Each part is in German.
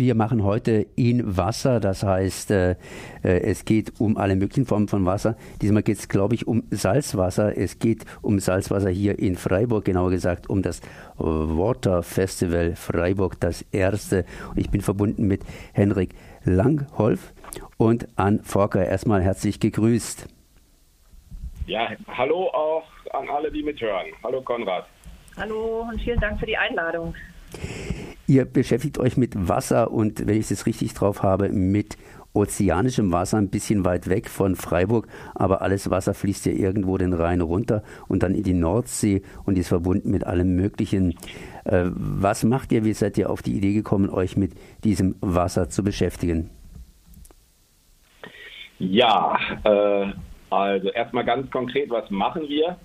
Wir machen heute in Wasser, das heißt, äh, äh, es geht um alle möglichen Formen von Wasser. Diesmal geht es, glaube ich, um Salzwasser. Es geht um Salzwasser hier in Freiburg, genauer gesagt um das Water Festival Freiburg, das erste. Und ich bin verbunden mit Henrik Langholf und Ann Forker. Erstmal herzlich gegrüßt. Ja, hallo auch an alle, die mithören. Hallo Konrad. Hallo und vielen Dank für die Einladung. Ihr beschäftigt euch mit Wasser und, wenn ich es richtig drauf habe, mit ozeanischem Wasser, ein bisschen weit weg von Freiburg, aber alles Wasser fließt ja irgendwo den Rhein runter und dann in die Nordsee und ist verbunden mit allem Möglichen. Äh, was macht ihr? Wie seid ihr auf die Idee gekommen, euch mit diesem Wasser zu beschäftigen? Ja, äh, also erstmal ganz konkret, was machen wir?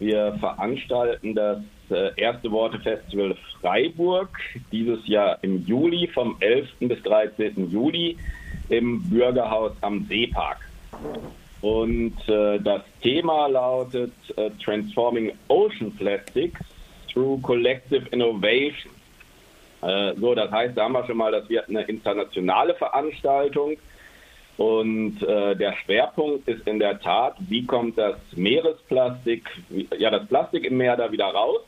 Wir veranstalten das äh, erste Worte-Festival Freiburg dieses Jahr im Juli, vom 11. bis 13. Juli im Bürgerhaus am Seepark. Und äh, das Thema lautet äh, Transforming Ocean Plastics through Collective Innovation. Äh, so, das heißt, da haben wir schon mal, das wird eine internationale Veranstaltung. Und äh, der Schwerpunkt ist in der Tat, wie kommt das Meeresplastik, ja, das Plastik im Meer da wieder raus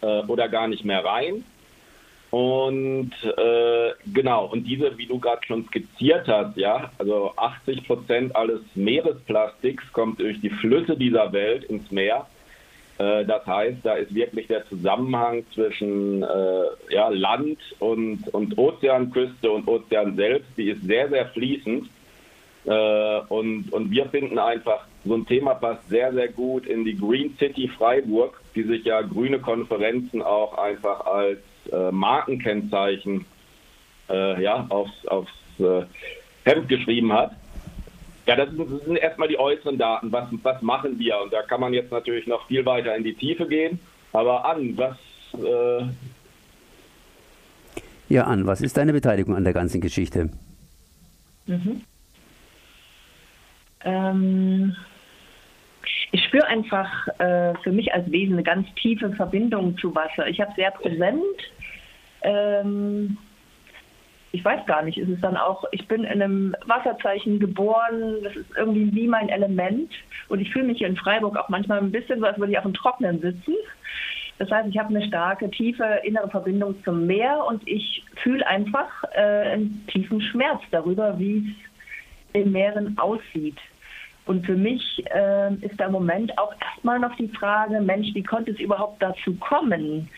äh, oder gar nicht mehr rein. Und äh, genau, und diese, wie du gerade schon skizziert hast, ja, also 80 Prozent alles Meeresplastiks kommt durch die Flüsse dieser Welt ins Meer. Äh, das heißt, da ist wirklich der Zusammenhang zwischen äh, ja, Land und, und Ozeanküste und Ozean selbst, die ist sehr, sehr fließend. Äh, und, und wir finden einfach, so ein Thema passt sehr, sehr gut in die Green City Freiburg, die sich ja grüne Konferenzen auch einfach als äh, Markenkennzeichen äh, ja, aufs, aufs äh, Hemd geschrieben hat. Ja, das, sind, erstmal die äußeren Daten. Was, was machen wir? Und da kann man jetzt natürlich noch viel weiter in die Tiefe gehen. Aber an, was. Äh ja, an, was ist deine Beteiligung an der ganzen Geschichte? Mhm. Ähm, ich spüre einfach äh, für mich als Wesen eine ganz tiefe Verbindung zu Wasser. Ich habe sehr präsent. Ähm, ich weiß gar nicht, ist es dann auch, ich bin in einem Wasserzeichen geboren, das ist irgendwie wie mein Element und ich fühle mich hier in Freiburg auch manchmal ein bisschen so, als würde ich auf dem Trocknen sitzen. Das heißt, ich habe eine starke, tiefe innere Verbindung zum Meer und ich fühle einfach äh, einen tiefen Schmerz darüber, wie es in Meeren aussieht. Und für mich äh, ist da im Moment auch erstmal noch die Frage, Mensch, wie konnte es überhaupt dazu kommen,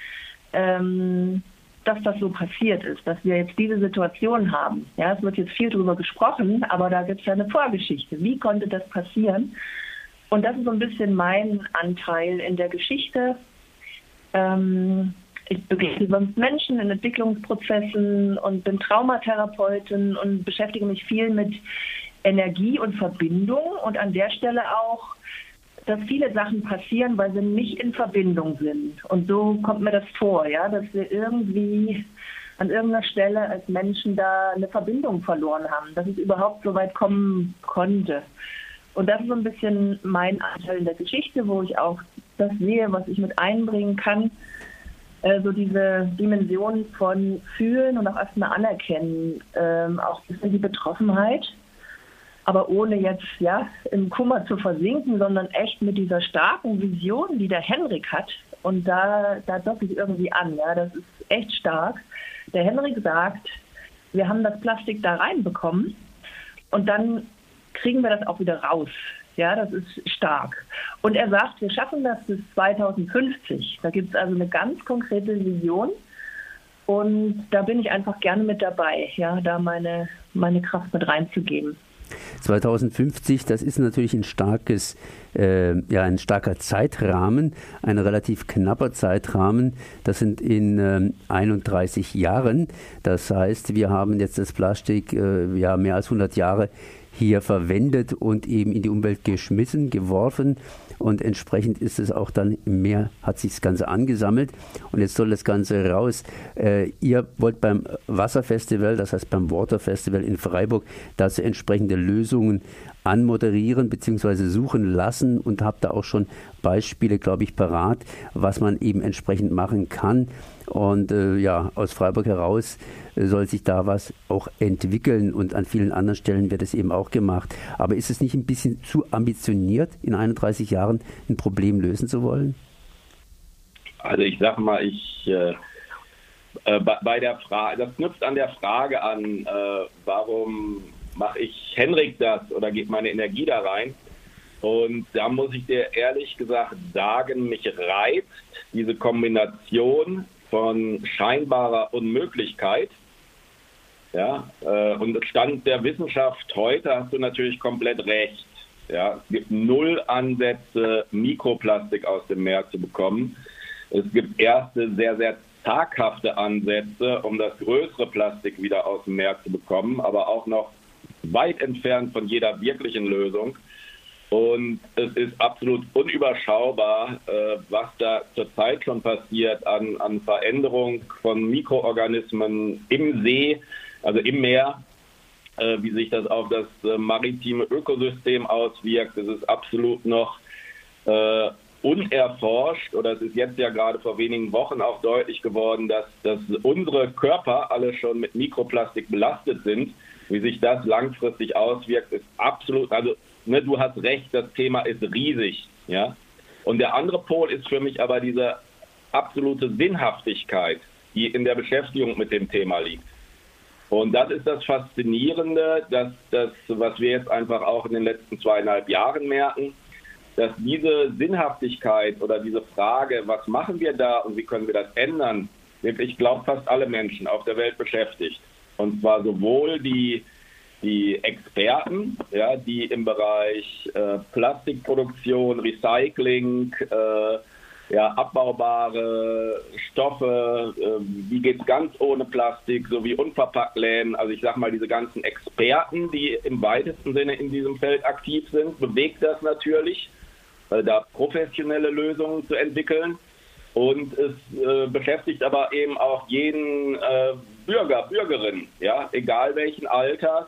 ähm, dass das so passiert ist, dass wir jetzt diese Situation haben. Ja, es wird jetzt viel darüber gesprochen, aber da gibt es ja eine Vorgeschichte. Wie konnte das passieren? Und das ist so ein bisschen mein Anteil in der Geschichte. Ähm, ich begleite sonst Menschen in Entwicklungsprozessen und bin Traumatherapeutin und beschäftige mich viel mit Energie und Verbindung und an der Stelle auch, dass viele Sachen passieren, weil sie nicht in Verbindung sind. Und so kommt mir das vor, ja, dass wir irgendwie an irgendeiner Stelle als Menschen da eine Verbindung verloren haben, dass es überhaupt so weit kommen konnte. Und das ist so ein bisschen mein Anteil in der Geschichte, wo ich auch das sehe, was ich mit einbringen kann. So diese Dimension von Fühlen und auch erstmal anerkennen, ähm, auch die Betroffenheit aber ohne jetzt ja im Kummer zu versinken, sondern echt mit dieser starken Vision, die der Henrik hat. Und da, da docke ich irgendwie an, ja, das ist echt stark. Der Henrik sagt, wir haben das Plastik da reinbekommen und dann kriegen wir das auch wieder raus. Ja, das ist stark. Und er sagt, wir schaffen das bis 2050. Da gibt es also eine ganz konkrete Vision. Und da bin ich einfach gerne mit dabei, ja, da meine, meine Kraft mit reinzugeben. 2050, das ist natürlich ein starkes, äh, ja, ein starker Zeitrahmen, ein relativ knapper Zeitrahmen. Das sind in äh, 31 Jahren. Das heißt, wir haben jetzt das Plastik äh, ja mehr als 100 Jahre hier verwendet und eben in die Umwelt geschmissen, geworfen und entsprechend ist es auch dann im Meer, hat sich das Ganze angesammelt und jetzt soll das Ganze raus. Äh, ihr wollt beim Wasserfestival, das heißt beim Waterfestival in Freiburg, dazu entsprechende Lösungen anmoderieren bzw. suchen lassen und habe da auch schon Beispiele, glaube ich, parat, was man eben entsprechend machen kann. Und äh, ja, aus Freiburg heraus äh, soll sich da was auch entwickeln und an vielen anderen Stellen wird es eben auch gemacht. Aber ist es nicht ein bisschen zu ambitioniert, in 31 Jahren ein Problem lösen zu wollen? Also ich sage mal, ich äh, äh, bei, bei, der Frage, das knüpft an der Frage an, äh, warum mache ich Henrik das oder geht meine Energie da rein? Und da muss ich dir ehrlich gesagt sagen, mich reizt diese Kombination von scheinbarer Unmöglichkeit. Ja, äh, und Stand der Wissenschaft heute hast du natürlich komplett recht. Ja, es gibt null Ansätze, Mikroplastik aus dem Meer zu bekommen. Es gibt erste sehr, sehr zaghafte Ansätze, um das größere Plastik wieder aus dem Meer zu bekommen, aber auch noch weit entfernt von jeder wirklichen Lösung. Und es ist absolut unüberschaubar, äh, was da zurzeit schon passiert an, an Veränderung von Mikroorganismen im See, also im Meer, äh, wie sich das auf das äh, maritime Ökosystem auswirkt. Es ist absolut noch äh, unerforscht oder es ist jetzt ja gerade vor wenigen Wochen auch deutlich geworden, dass, dass unsere Körper alle schon mit Mikroplastik belastet sind. Wie sich das langfristig auswirkt, ist absolut, also ne, du hast recht, das Thema ist riesig. Ja? Und der andere Pol ist für mich aber diese absolute Sinnhaftigkeit, die in der Beschäftigung mit dem Thema liegt. Und das ist das Faszinierende, dass das, was wir jetzt einfach auch in den letzten zweieinhalb Jahren merken, dass diese Sinnhaftigkeit oder diese Frage, was machen wir da und wie können wir das ändern, wirklich, glaube fast alle Menschen auf der Welt beschäftigt. Und zwar sowohl die, die Experten, ja, die im Bereich äh, Plastikproduktion, Recycling, äh, ja, abbaubare Stoffe, äh, wie es ganz ohne Plastik, sowie Unverpacktläden, also ich sage mal, diese ganzen Experten, die im weitesten Sinne in diesem Feld aktiv sind, bewegt das natürlich. Äh, da professionelle Lösungen zu entwickeln. Und es äh, beschäftigt aber eben auch jeden äh, Bürger, Bürgerin, ja, egal welchen Alters,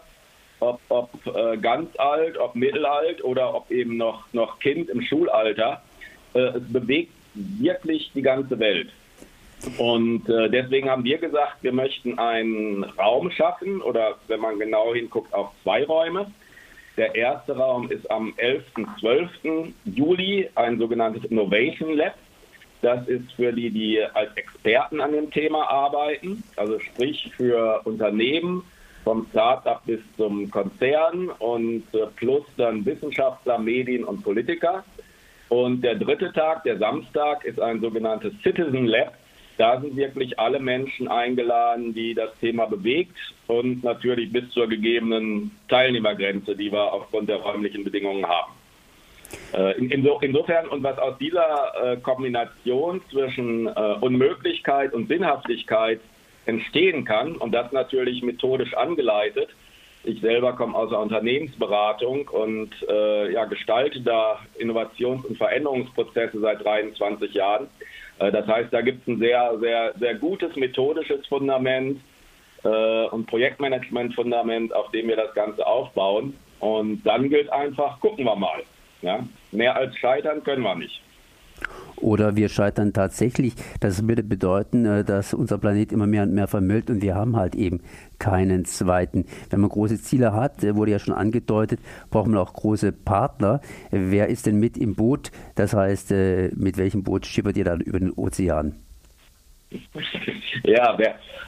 ob, ob äh, ganz alt, ob mittelalt oder ob eben noch, noch Kind im Schulalter. Äh, es bewegt wirklich die ganze Welt. Und äh, deswegen haben wir gesagt, wir möchten einen Raum schaffen oder wenn man genau hinguckt, auch zwei Räume der erste Raum ist am 11. 12. Juli ein sogenanntes Innovation Lab. Das ist für die, die als Experten an dem Thema arbeiten, also sprich für Unternehmen vom Start-up bis zum Konzern und äh, plus dann Wissenschaftler, Medien und Politiker. Und der dritte Tag, der Samstag, ist ein sogenanntes Citizen Lab. Da sind wirklich alle Menschen eingeladen, die das Thema bewegt und natürlich bis zur gegebenen Teilnehmergrenze, die wir aufgrund der räumlichen Bedingungen haben. Äh, insofern, und was aus dieser äh, Kombination zwischen Unmöglichkeit und Sinnhaftigkeit entstehen kann, und das natürlich methodisch angeleitet, ich selber komme aus der Unternehmensberatung und äh, ja, gestalte da Innovations- und Veränderungsprozesse seit 23 Jahren. Äh, das heißt, da gibt es ein sehr, sehr, sehr gutes methodisches Fundament äh, und Projektmanagement-Fundament, auf dem wir das Ganze aufbauen. Und dann gilt einfach, gucken wir mal. Ja? Mehr als scheitern können wir nicht. Oder wir scheitern tatsächlich. Das würde bedeuten, äh, dass unser Planet immer mehr und mehr vermüllt und wir haben halt eben keinen zweiten. Wenn man große Ziele hat, äh, wurde ja schon angedeutet, braucht man auch große Partner. Wer ist denn mit im Boot? Das heißt, äh, mit welchem Boot schippert ihr dann über den Ozean? Ja,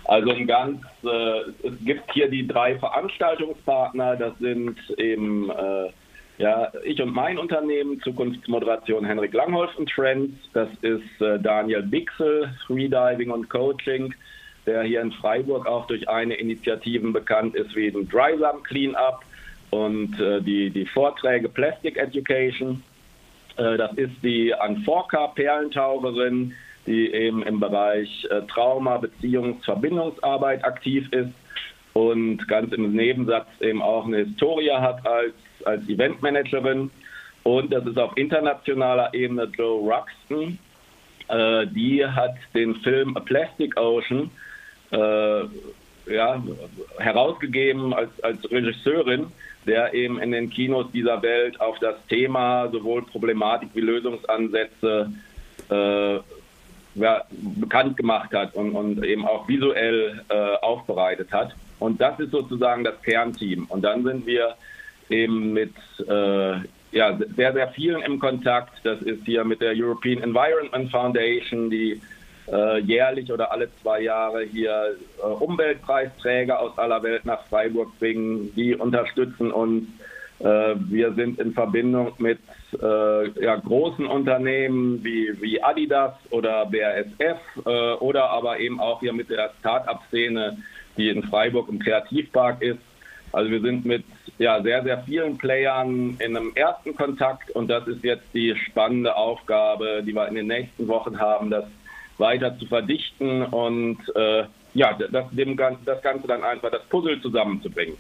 also ein ganz, äh, es gibt hier die drei Veranstaltungspartner, das sind eben äh, ja, ich und mein Unternehmen, Zukunftsmoderation Henrik Langholf und Trends. Das ist äh, Daniel Bixel, Freediving und Coaching, der hier in Freiburg auch durch eine Initiative bekannt ist wie den Drysum Cleanup und äh, die, die Vorträge Plastic Education. Äh, das ist die Anforka Perlentaucherin, die eben im Bereich äh, Trauma, Beziehungs-, Verbindungsarbeit aktiv ist und ganz im Nebensatz eben auch eine Historie hat als als Eventmanagerin. Und das ist auf internationaler Ebene Joe Ruxton. Äh, die hat den Film A Plastic Ocean äh, ja, herausgegeben als, als Regisseurin, der eben in den Kinos dieser Welt auf das Thema sowohl Problematik wie Lösungsansätze äh, ja, bekannt gemacht hat und, und eben auch visuell äh, aufbereitet hat. Und das ist sozusagen das Kernteam. Und dann sind wir eben mit äh, ja, sehr, sehr vielen im Kontakt. Das ist hier mit der European Environment Foundation, die äh, jährlich oder alle zwei Jahre hier äh, Umweltpreisträger aus aller Welt nach Freiburg bringen. Die unterstützen uns. Äh, wir sind in Verbindung mit äh, ja, großen Unternehmen wie, wie Adidas oder BASF äh, oder aber eben auch hier mit der Start-up-Szene, die in Freiburg im Kreativpark ist. Also wir sind mit ja, sehr, sehr vielen Playern in einem ersten Kontakt und das ist jetzt die spannende Aufgabe, die wir in den nächsten Wochen haben, das weiter zu verdichten und äh, ja, das, dem, das Ganze dann einfach das Puzzle zusammenzubringen.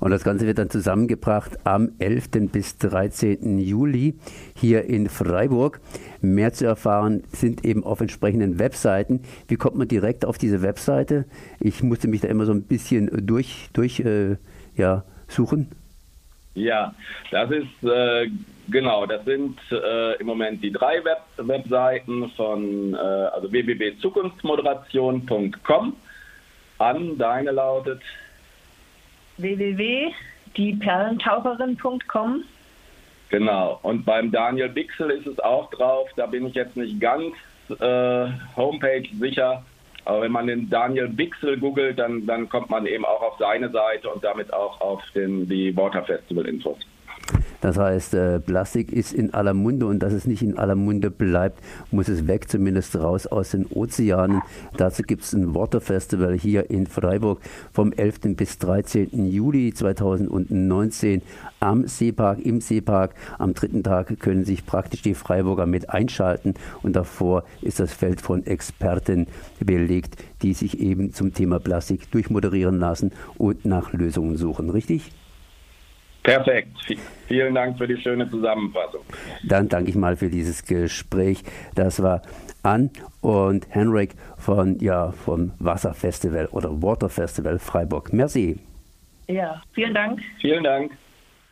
Und das Ganze wird dann zusammengebracht am 11. bis 13. Juli hier in Freiburg. Mehr zu erfahren sind eben auf entsprechenden Webseiten. Wie kommt man direkt auf diese Webseite? Ich musste mich da immer so ein bisschen durch, durch äh, ja, suchen. Ja, das ist äh, genau, das sind äh, im Moment die drei Web Webseiten von äh, also www.zukunftsmoderation.com. An deine lautet www.dieperlentaucherin.com. Genau, und beim Daniel Bixel ist es auch drauf, da bin ich jetzt nicht ganz äh, Homepage sicher, aber wenn man den Daniel Bixel googelt, dann, dann kommt man eben auch auf seine Seite und damit auch auf den, die Water Festival Infos. Das heißt, äh, Plastik ist in aller Munde und dass es nicht in aller Munde bleibt, muss es weg, zumindest raus aus den Ozeanen. Dazu gibt es ein Water Festival hier in Freiburg vom 11. bis 13. Juli 2019 am Seepark, im Seepark. Am dritten Tag können sich praktisch die Freiburger mit einschalten und davor ist das Feld von Experten belegt, die sich eben zum Thema Plastik durchmoderieren lassen und nach Lösungen suchen. Richtig? Perfekt. Vielen Dank für die schöne Zusammenfassung. Dann danke ich mal für dieses Gespräch. Das war Ann und Henrik von, ja, vom Wasserfestival oder Waterfestival Freiburg. Merci. Ja, vielen Dank. Vielen Dank.